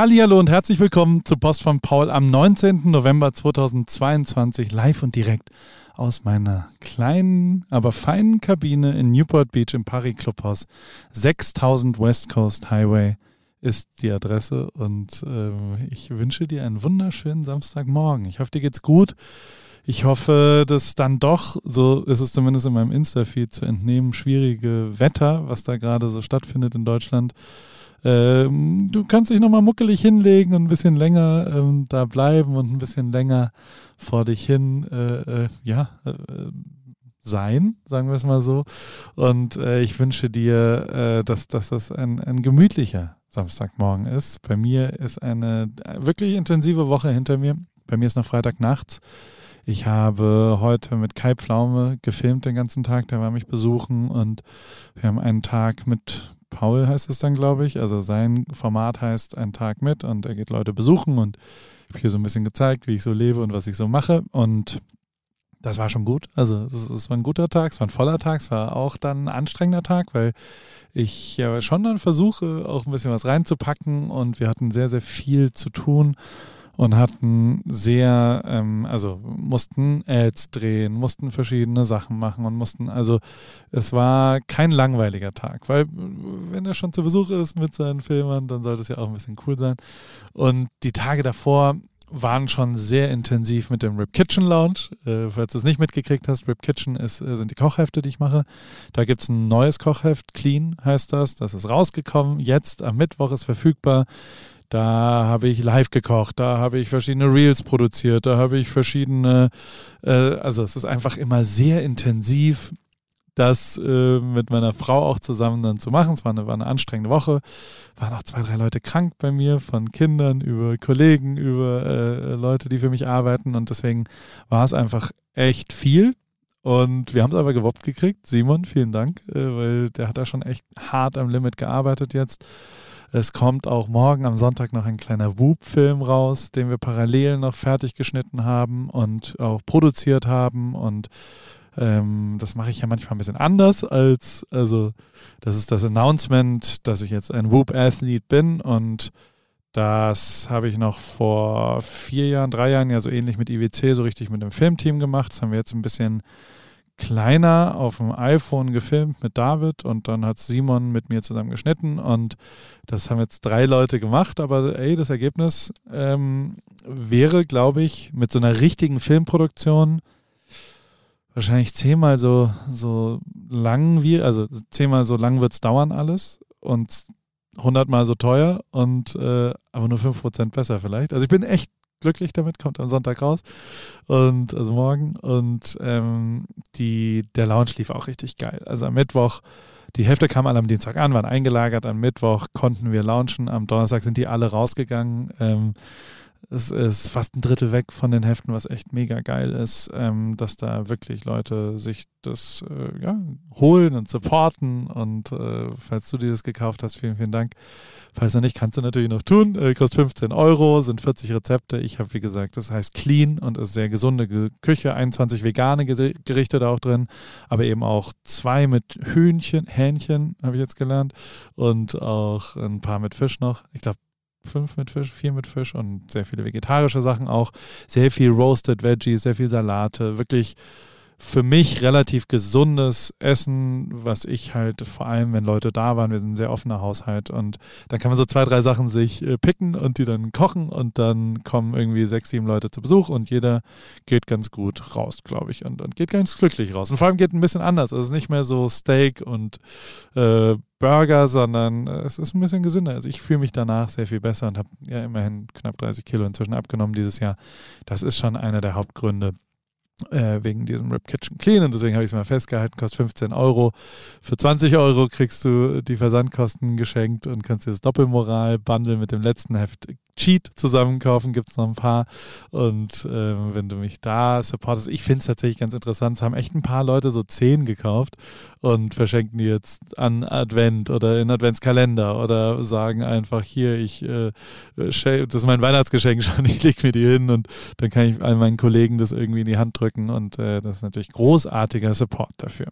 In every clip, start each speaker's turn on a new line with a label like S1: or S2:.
S1: Hallo und herzlich willkommen zu Post von Paul am 19. November 2022 live und direkt aus meiner kleinen, aber feinen Kabine in Newport Beach im Paris Clubhaus. 6000 West Coast Highway ist die Adresse und äh, ich wünsche dir einen wunderschönen Samstagmorgen. Ich hoffe, dir geht's gut. Ich hoffe, dass dann doch, so ist es zumindest in meinem Insta-Feed zu entnehmen, schwierige Wetter, was da gerade so stattfindet in Deutschland, ähm, du kannst dich nochmal muckelig hinlegen und ein bisschen länger ähm, da bleiben und ein bisschen länger vor dich hin, äh, äh, ja, äh, sein, sagen wir es mal so. Und äh, ich wünsche dir, äh, dass, dass das ein, ein gemütlicher Samstagmorgen ist. Bei mir ist eine wirklich intensive Woche hinter mir. Bei mir ist noch Freitag nachts. Ich habe heute mit Kai Pflaume gefilmt den ganzen Tag, der war mich besuchen und wir haben einen Tag mit Paul heißt es dann, glaube ich. Also sein Format heißt Ein Tag mit und er geht Leute besuchen und ich habe hier so ein bisschen gezeigt, wie ich so lebe und was ich so mache. Und das war schon gut. Also es, es war ein guter Tag, es war ein voller Tag, es war auch dann ein anstrengender Tag, weil ich ja schon dann versuche, auch ein bisschen was reinzupacken und wir hatten sehr, sehr viel zu tun und hatten sehr, ähm, also mussten Ads drehen, mussten verschiedene Sachen machen und mussten, also es war kein langweiliger Tag, weil wenn er schon zu Besuch ist mit seinen Filmern, dann sollte es ja auch ein bisschen cool sein. Und die Tage davor waren schon sehr intensiv mit dem Rip Kitchen Lounge. Äh, falls du es nicht mitgekriegt hast, Rip Kitchen ist, äh, sind die Kochhefte, die ich mache. Da gibt es ein neues Kochheft, Clean heißt das. Das ist rausgekommen. Jetzt am Mittwoch ist verfügbar. Da habe ich live gekocht, da habe ich verschiedene Reels produziert, da habe ich verschiedene, äh, also es ist einfach immer sehr intensiv, das äh, mit meiner Frau auch zusammen dann zu machen. Es war eine, war eine anstrengende Woche, waren auch zwei, drei Leute krank bei mir, von Kindern über Kollegen, über äh, Leute, die für mich arbeiten und deswegen war es einfach echt viel. Und wir haben es aber gewuppt gekriegt. Simon, vielen Dank, äh, weil der hat da schon echt hart am Limit gearbeitet jetzt. Es kommt auch morgen am Sonntag noch ein kleiner Whoop-Film raus, den wir parallel noch fertig geschnitten haben und auch produziert haben. Und ähm, das mache ich ja manchmal ein bisschen anders als, also das ist das Announcement, dass ich jetzt ein Whoop-Athlete bin und das habe ich noch vor vier Jahren, drei Jahren ja so ähnlich mit IWC so richtig mit dem Filmteam gemacht. Das haben wir jetzt ein bisschen kleiner auf dem iPhone gefilmt mit David und dann hat Simon mit mir zusammen geschnitten und das haben jetzt drei Leute gemacht, aber ey, das Ergebnis ähm, wäre, glaube ich, mit so einer richtigen Filmproduktion wahrscheinlich zehnmal so, so lang wie, also zehnmal so lang wird es dauern alles und hundertmal so teuer und äh, aber nur fünf Prozent besser vielleicht. Also ich bin echt glücklich damit, kommt am Sonntag raus. Und also morgen. Und ähm, die, der Lounge lief auch richtig geil. Also am Mittwoch, die Hälfte kam alle am Dienstag an, waren eingelagert. Am Mittwoch konnten wir launchen. Am Donnerstag sind die alle rausgegangen. Ähm, es ist fast ein Drittel weg von den Heften, was echt mega geil ist, ähm, dass da wirklich Leute sich das äh, ja, holen und supporten. Und äh, falls du dieses gekauft hast, vielen, vielen Dank. Falls noch nicht, kannst du natürlich noch tun. Äh, kostet 15 Euro, sind 40 Rezepte. Ich habe, wie gesagt, das heißt clean und ist sehr gesunde Küche. 21 vegane Gerichte da auch drin, aber eben auch zwei mit Hühnchen, Hähnchen, habe ich jetzt gelernt. Und auch ein paar mit Fisch noch. Ich glaube, fünf mit Fisch, vier mit Fisch und sehr viele vegetarische Sachen auch. Sehr viel Roasted Veggies, sehr viel Salate. Wirklich für mich relativ gesundes Essen, was ich halt vor allem, wenn Leute da waren, wir sind ein sehr offener Haushalt und dann kann man so zwei, drei Sachen sich äh, picken und die dann kochen und dann kommen irgendwie sechs, sieben Leute zu Besuch und jeder geht ganz gut raus, glaube ich, und, und geht ganz glücklich raus. Und vor allem geht ein bisschen anders. Es ist nicht mehr so Steak und äh, Burger, sondern es ist ein bisschen gesünder. Also ich fühle mich danach sehr viel besser und habe ja immerhin knapp 30 Kilo inzwischen abgenommen dieses Jahr. Das ist schon einer der Hauptgründe, äh, wegen diesem Rip Kitchen Clean und deswegen habe ich es mal festgehalten, kostet 15 Euro. Für 20 Euro kriegst du die Versandkosten geschenkt und kannst dir das Doppelmoral-Bundle mit dem letzten Heft Cheat zusammenkaufen, gibt es noch ein paar. Und äh, wenn du mich da supportest, ich finde es tatsächlich ganz interessant. Es haben echt ein paar Leute so 10 gekauft und verschenken die jetzt an Advent oder in Adventskalender oder sagen einfach hier, ich äh, das ist mein Weihnachtsgeschenk schon, ich lege mir die hin und dann kann ich all meinen Kollegen das irgendwie in die Hand drücken und äh, das ist natürlich großartiger Support dafür.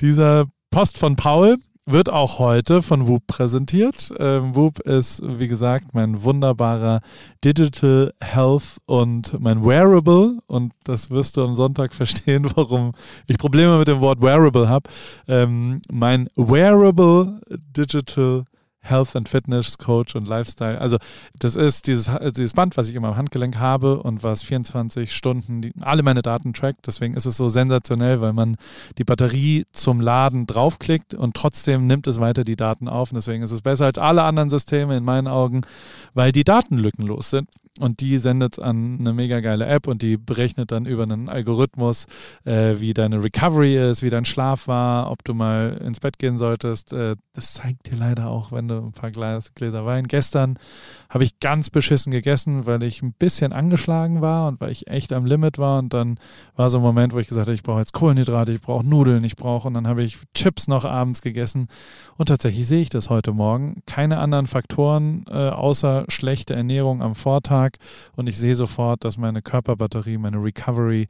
S1: Dieser Post von Paul wird auch heute von Whoop präsentiert. Ähm, Whoop ist, wie gesagt, mein wunderbarer Digital Health und mein Wearable. Und das wirst du am Sonntag verstehen, warum ich Probleme mit dem Wort Wearable habe. Ähm, mein Wearable Digital Health and Fitness Coach und Lifestyle. Also das ist dieses, dieses Band, was ich immer am Handgelenk habe und was 24 Stunden die, alle meine Daten trackt. Deswegen ist es so sensationell, weil man die Batterie zum Laden draufklickt und trotzdem nimmt es weiter die Daten auf. Und deswegen ist es besser als alle anderen Systeme in meinen Augen, weil die Daten lückenlos sind und die sendet es an eine mega geile App und die berechnet dann über einen Algorithmus, äh, wie deine Recovery ist, wie dein Schlaf war, ob du mal ins Bett gehen solltest. Äh, das zeigt dir leider auch, wenn du ein paar Glas, Gläser Wein. Gestern habe ich ganz beschissen gegessen, weil ich ein bisschen angeschlagen war und weil ich echt am Limit war und dann war so ein Moment, wo ich gesagt habe, ich brauche jetzt Kohlenhydrate, ich brauche Nudeln, ich brauche und dann habe ich Chips noch abends gegessen und tatsächlich sehe ich das heute Morgen. Keine anderen Faktoren äh, außer schlechte Ernährung am Vortag Tag und ich sehe sofort, dass meine Körperbatterie, meine Recovery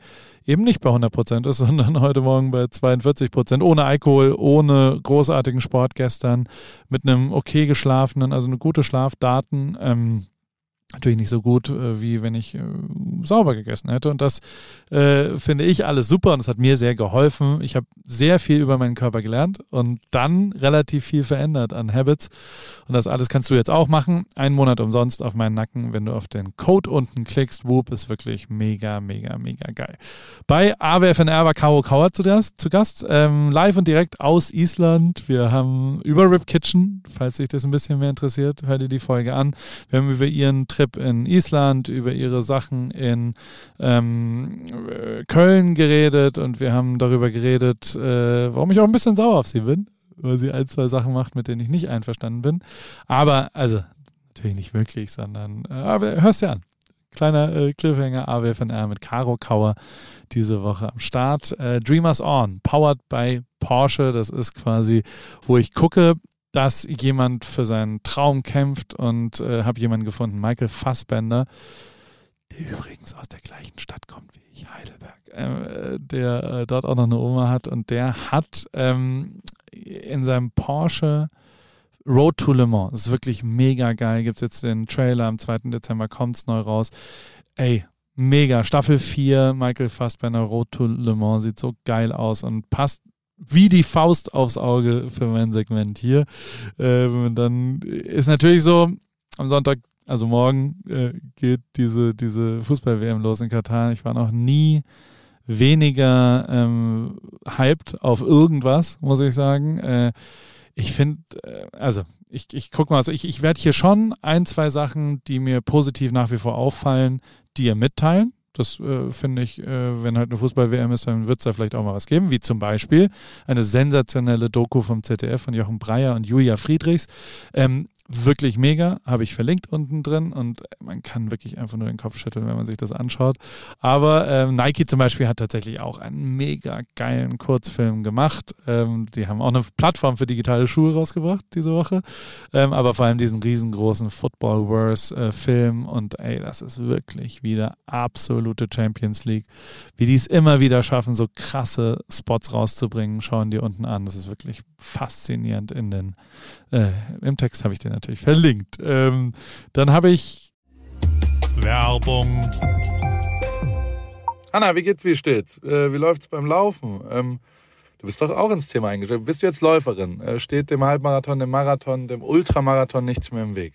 S1: eben nicht bei 100 Prozent ist, sondern heute Morgen bei 42 Prozent, ohne Alkohol, ohne großartigen Sport gestern, mit einem okay geschlafenen, also eine gute Schlafdaten. Ähm, natürlich nicht so gut, äh, wie wenn ich äh, sauber gegessen hätte. Und das äh, finde ich alles super und es hat mir sehr geholfen. Ich habe sehr viel über meinen Körper gelernt und dann relativ viel verändert an Habits. Und das alles kannst du jetzt auch machen. Einen Monat umsonst auf meinen Nacken, wenn du auf den Code unten klickst. Whoop ist wirklich mega, mega, mega geil. Bei AWFNR war Caro Kauer zu, das, zu Gast, ähm, live und direkt aus Island. Wir haben über Rip Kitchen, falls dich das ein bisschen mehr interessiert, hör dir die Folge an. Wir haben über ihren Trip Trip in Island, über ihre Sachen in ähm, Köln geredet und wir haben darüber geredet, äh, warum ich auch ein bisschen sauer auf sie bin, weil sie ein, zwei Sachen macht, mit denen ich nicht einverstanden bin. Aber, also, natürlich nicht wirklich, sondern, äh, aber hörst dir an. Kleiner äh, Cliffhanger AWFNR mit Caro Kauer diese Woche am Start. Äh, Dreamers On, powered by Porsche. Das ist quasi, wo ich gucke, dass jemand für seinen Traum kämpft und äh, habe jemanden gefunden, Michael Fassbender, der übrigens aus der gleichen Stadt kommt wie ich, Heidelberg, äh, der äh, dort auch noch eine Oma hat und der hat ähm, in seinem Porsche Road to Le Mans, ist wirklich mega geil, gibt es jetzt den Trailer, am 2. Dezember kommt es neu raus. Ey, mega, Staffel 4, Michael Fassbender, Road to Le Mans, sieht so geil aus und passt wie die Faust aufs Auge für mein Segment hier. Ähm, dann ist natürlich so, am Sonntag, also morgen, äh, geht diese, diese Fußball-WM los in Katar. Ich war noch nie weniger ähm, hyped auf irgendwas, muss ich sagen. Äh, ich finde, äh, also ich, ich guck mal, also ich, ich werde hier schon ein, zwei Sachen, die mir positiv nach wie vor auffallen, dir mitteilen. Das äh, finde ich, äh, wenn halt eine Fußball-WM ist, dann wird es da vielleicht auch mal was geben, wie zum Beispiel eine sensationelle Doku vom ZDF von Jochen Breyer und Julia Friedrichs. Ähm, wirklich mega, habe ich verlinkt unten drin und man kann wirklich einfach nur den Kopf schütteln, wenn man sich das anschaut. Aber ähm, Nike zum Beispiel hat tatsächlich auch einen mega geilen Kurzfilm gemacht. Ähm, die haben auch eine Plattform für digitale Schuhe rausgebracht diese Woche. Ähm, aber vor allem diesen riesengroßen Football-Verse-Film äh, und ey, das ist wirklich wieder absolute Champions League. Wie die es immer wieder schaffen, so krasse Spots rauszubringen, schauen die unten an. Das ist wirklich faszinierend in den, äh, im Text habe ich den natürlich verlinkt. Ähm, dann habe ich Werbung. Anna, wie geht's, wie steht's? Äh, wie läuft's beim Laufen? Ähm, du bist doch auch ins Thema eingestellt. Bist du jetzt Läuferin? Äh, steht dem Halbmarathon, dem Marathon, dem Ultramarathon nichts mehr im Weg?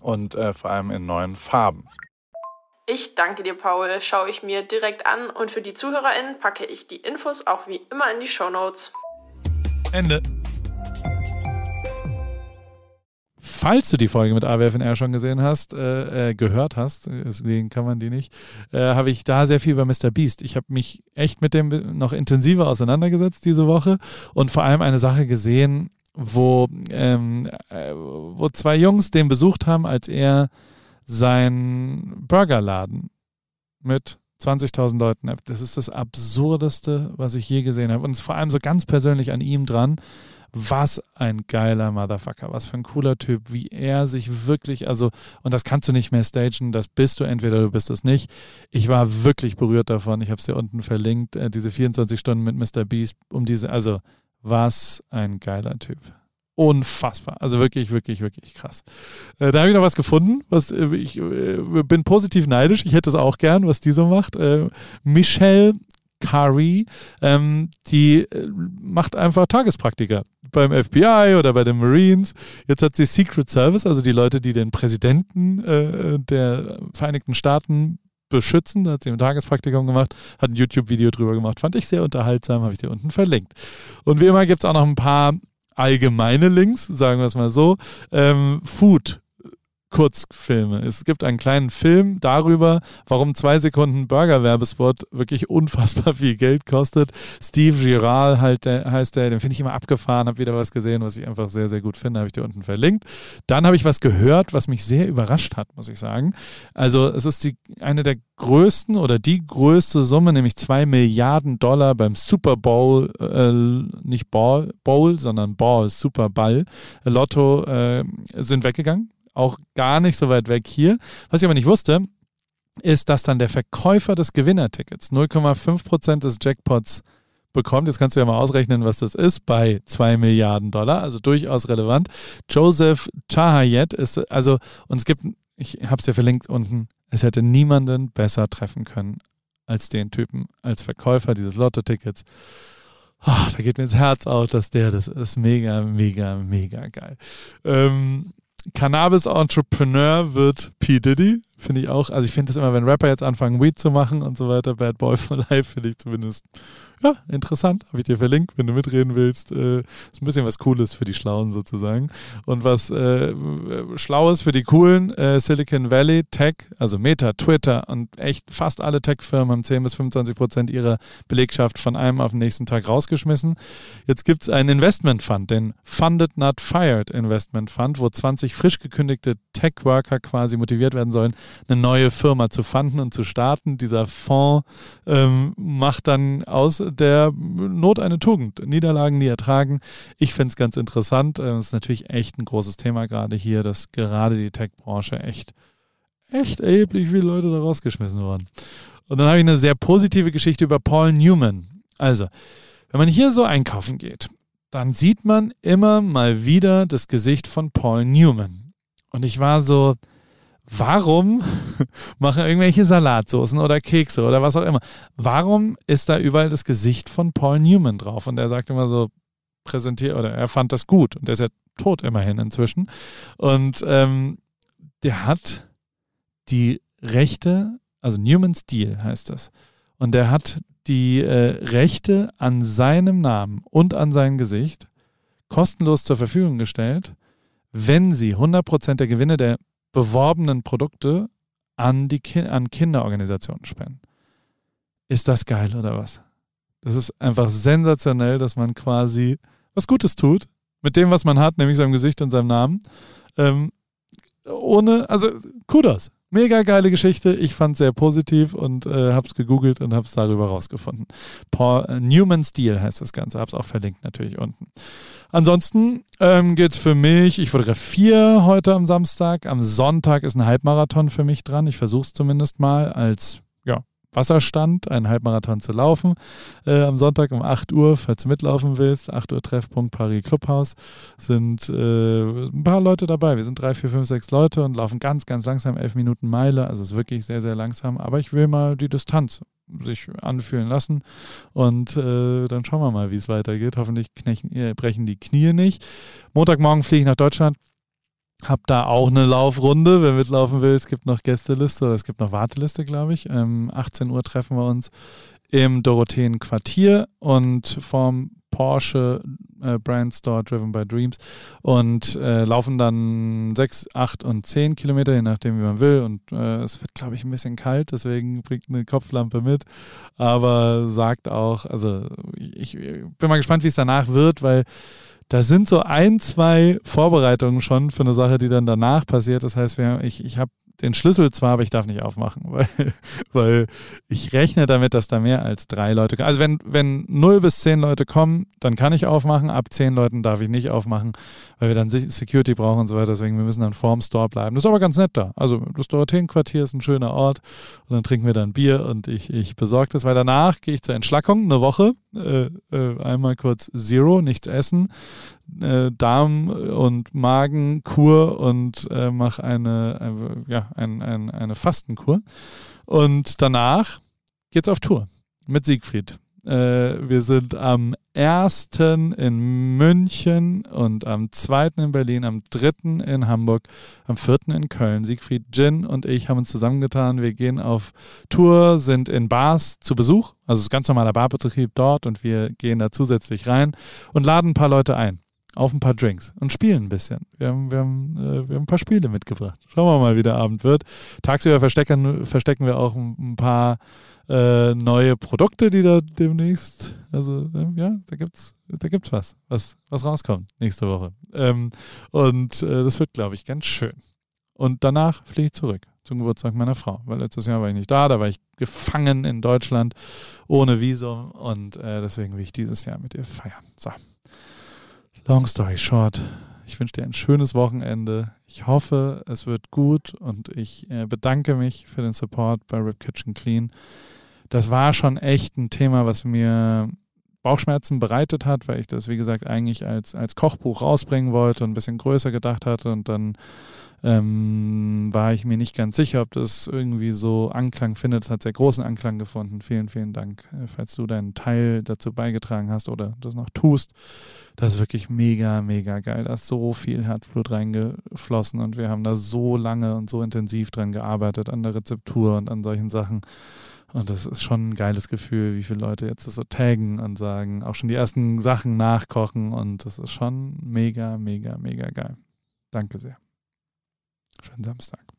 S1: und äh, vor allem in neuen Farben.
S2: Ich danke dir, Paul. Schaue ich mir direkt an und für die ZuhörerInnen packe ich die Infos auch wie immer in die Show Notes.
S1: Ende. Falls du die Folge mit AWFNR schon gesehen hast, äh, äh, gehört hast, deswegen kann man die nicht, äh, habe ich da sehr viel über Mr. Beast. Ich habe mich echt mit dem noch intensiver auseinandergesetzt diese Woche und vor allem eine Sache gesehen, wo, ähm, äh, wo zwei Jungs den besucht haben, als er seinen Burgerladen mit 20.000 Leuten. Das ist das Absurdeste, was ich je gesehen habe. Und es ist vor allem so ganz persönlich an ihm dran. Was ein geiler Motherfucker, was für ein cooler Typ, wie er sich wirklich, also, und das kannst du nicht mehr stagen, das bist du, entweder du bist es nicht. Ich war wirklich berührt davon, ich habe es dir unten verlinkt, äh, diese 24 Stunden mit Mr. Beast, um diese, also, was ein geiler Typ. Unfassbar. Also wirklich, wirklich, wirklich krass. Äh, da habe ich noch was gefunden. Was, äh, ich äh, bin positiv neidisch. Ich hätte es auch gern, was die so macht. Äh, Michelle Kari, ähm, die äh, macht einfach Tagespraktika beim FBI oder bei den Marines. Jetzt hat sie Secret Service, also die Leute, die den Präsidenten äh, der Vereinigten Staaten beschützen. Da hat sie ein Tagespraktikum gemacht, hat ein YouTube-Video drüber gemacht. Fand ich sehr unterhaltsam, habe ich dir unten verlinkt. Und wie immer gibt es auch noch ein paar allgemeine Links, sagen wir es mal so. Ähm, Food Kurzfilme. Es gibt einen kleinen Film darüber, warum zwei Sekunden Burger-Werbespot wirklich unfassbar viel Geld kostet. Steve Giral halt, der, heißt der, den finde ich immer abgefahren, habe wieder was gesehen, was ich einfach sehr, sehr gut finde, habe ich dir unten verlinkt. Dann habe ich was gehört, was mich sehr überrascht hat, muss ich sagen. Also es ist die, eine der größten oder die größte Summe, nämlich zwei Milliarden Dollar beim Super Bowl, äh, nicht Ball, Bowl, sondern Ball, Super Ball, Lotto äh, sind weggegangen auch gar nicht so weit weg hier. Was ich aber nicht wusste, ist, dass dann der Verkäufer des Gewinnertickets 0,5 Prozent des Jackpots bekommt. Jetzt kannst du ja mal ausrechnen, was das ist bei 2 Milliarden Dollar, also durchaus relevant. Joseph Chahayet ist, also, und es gibt, ich habe es ja verlinkt unten, es hätte niemanden besser treffen können als den Typen, als Verkäufer dieses Lotto-Tickets. Oh, da geht mir ins Herz auf, dass der das ist. Mega, mega, mega geil. Ähm, Cannabis-Entrepreneur wird P. Diddy. Finde ich auch. Also ich finde es immer, wenn Rapper jetzt anfangen, Weed zu machen und so weiter, Bad Boy for Life, finde ich zumindest ja, interessant. Habe ich dir verlinkt, wenn du mitreden willst. Äh, ist ein bisschen was Cooles für die Schlauen sozusagen. Und was äh, Schlaues für die Coolen, äh, Silicon Valley Tech, also Meta, Twitter und echt fast alle Tech-Firmen haben 10 bis 25 Prozent ihrer Belegschaft von einem auf den nächsten Tag rausgeschmissen. Jetzt gibt es einen Investment Fund, den Funded Not Fired Investment Fund, wo 20 frisch gekündigte Tech-Worker quasi motiviert werden sollen, eine neue Firma zu fanden und zu starten. Dieser Fonds ähm, macht dann aus der Not eine Tugend. Niederlagen nie ertragen. Ich finde es ganz interessant. Es ist natürlich echt ein großes Thema gerade hier, dass gerade die Tech-Branche echt, echt erheblich viele Leute da rausgeschmissen wurden. Und dann habe ich eine sehr positive Geschichte über Paul Newman. Also, wenn man hier so einkaufen geht, dann sieht man immer mal wieder das Gesicht von Paul Newman. Und ich war so, warum machen irgendwelche Salatsoßen oder Kekse oder was auch immer? Warum ist da überall das Gesicht von Paul Newman drauf? Und er sagt immer so, präsentiert oder er fand das gut und er ist ja tot immerhin inzwischen. Und ähm, der hat die Rechte, also Newman's Deal heißt das. Und der hat die äh, Rechte an seinem Namen und an sein Gesicht kostenlos zur Verfügung gestellt, wenn sie 100% der Gewinne der beworbenen Produkte an, die Ki an Kinderorganisationen spenden. Ist das geil oder was? Das ist einfach sensationell, dass man quasi was Gutes tut mit dem, was man hat, nämlich seinem Gesicht und seinem Namen. Ähm, ohne, also Kudos. Mega geile Geschichte. Ich fand es sehr positiv und äh, habe es gegoogelt und habe es darüber rausgefunden. Paul äh, Newman's Deal heißt das Ganze. Habe es auch verlinkt natürlich unten. Ansonsten ähm, geht es für mich, ich fotografiere heute am Samstag. Am Sonntag ist ein Halbmarathon für mich dran. Ich versuche es zumindest mal als Wasserstand, einen Halbmarathon zu laufen. Äh, am Sonntag um 8 Uhr, falls du mitlaufen willst, 8 Uhr Treffpunkt Paris Clubhaus, sind äh, ein paar Leute dabei. Wir sind drei, vier, fünf, sechs Leute und laufen ganz, ganz langsam, elf Minuten Meile. Also es ist wirklich sehr, sehr langsam. Aber ich will mal die Distanz sich anfühlen lassen und äh, dann schauen wir mal, wie es weitergeht. Hoffentlich knechen, äh, brechen die Knie nicht. Montagmorgen fliege ich nach Deutschland hab da auch eine Laufrunde, wer mitlaufen will. Es gibt noch Gästeliste, oder es gibt noch Warteliste, glaube ich. Ähm, 18 Uhr treffen wir uns im Dorotheen Quartier und vom Porsche äh, Brand Store Driven by Dreams und äh, laufen dann 6, 8 und 10 Kilometer, je nachdem, wie man will. Und äh, es wird, glaube ich, ein bisschen kalt, deswegen bringt eine Kopflampe mit. Aber sagt auch, also ich, ich bin mal gespannt, wie es danach wird, weil da sind so ein, zwei Vorbereitungen schon für eine Sache, die dann danach passiert. Das heißt, wir, ich, ich habe den Schlüssel zwar, aber ich darf nicht aufmachen, weil, weil ich rechne damit, dass da mehr als drei Leute kommen. Also wenn, wenn 0 bis zehn Leute kommen, dann kann ich aufmachen. Ab zehn Leuten darf ich nicht aufmachen, weil wir dann Security brauchen und so weiter. Deswegen, wir müssen dann vorm Store bleiben. Das ist aber ganz nett da. Also das Dorotheenquartier ist ein schöner Ort und dann trinken wir dann Bier und ich, ich besorge das, weil danach gehe ich zur Entschlackung, eine Woche, äh, äh, einmal kurz Zero, nichts essen, äh, Darm- und Magenkur und äh, mache eine, eine, ja, ein, ein, eine Fastenkur. Und danach geht's auf Tour mit Siegfried. Äh, wir sind am 1. in München und am 2. in Berlin, am 3. in Hamburg, am 4. in Köln. Siegfried Gin und ich haben uns zusammengetan. Wir gehen auf Tour, sind in Bars zu Besuch. Also es ist ganz normaler Barbetrieb dort und wir gehen da zusätzlich rein und laden ein paar Leute ein auf ein paar Drinks und spielen ein bisschen. Wir haben, wir haben, äh, wir haben ein paar Spiele mitgebracht. Schauen wir mal, wie der Abend wird. Tagsüber verstecken, verstecken wir auch ein, paar äh, neue Produkte, die da demnächst, also ähm, ja, da gibt's, da gibt's was, was, was rauskommt nächste Woche. Ähm, und äh, das wird, glaube ich, ganz schön. Und danach fliege ich zurück zum Geburtstag meiner Frau, weil letztes Jahr war ich nicht da, da war ich gefangen in Deutschland ohne Visum und äh, deswegen will ich dieses Jahr mit ihr feiern. So. Long story short, ich wünsche dir ein schönes Wochenende. Ich hoffe, es wird gut und ich äh, bedanke mich für den Support bei Rip Kitchen Clean. Das war schon echt ein Thema, was mir Bauchschmerzen bereitet hat, weil ich das, wie gesagt, eigentlich als, als Kochbuch rausbringen wollte und ein bisschen größer gedacht hatte und dann ähm, war ich mir nicht ganz sicher, ob das irgendwie so Anklang findet. Es hat sehr großen Anklang gefunden. Vielen, vielen Dank, äh, falls du deinen Teil dazu beigetragen hast oder das noch tust. Das ist wirklich mega, mega geil. Da ist so viel Herzblut reingeflossen und wir haben da so lange und so intensiv dran gearbeitet, an der Rezeptur und an solchen Sachen. Und das ist schon ein geiles Gefühl, wie viele Leute jetzt so taggen und sagen, auch schon die ersten Sachen nachkochen. Und das ist schon mega, mega, mega geil. Danke sehr. Schönen Samstag.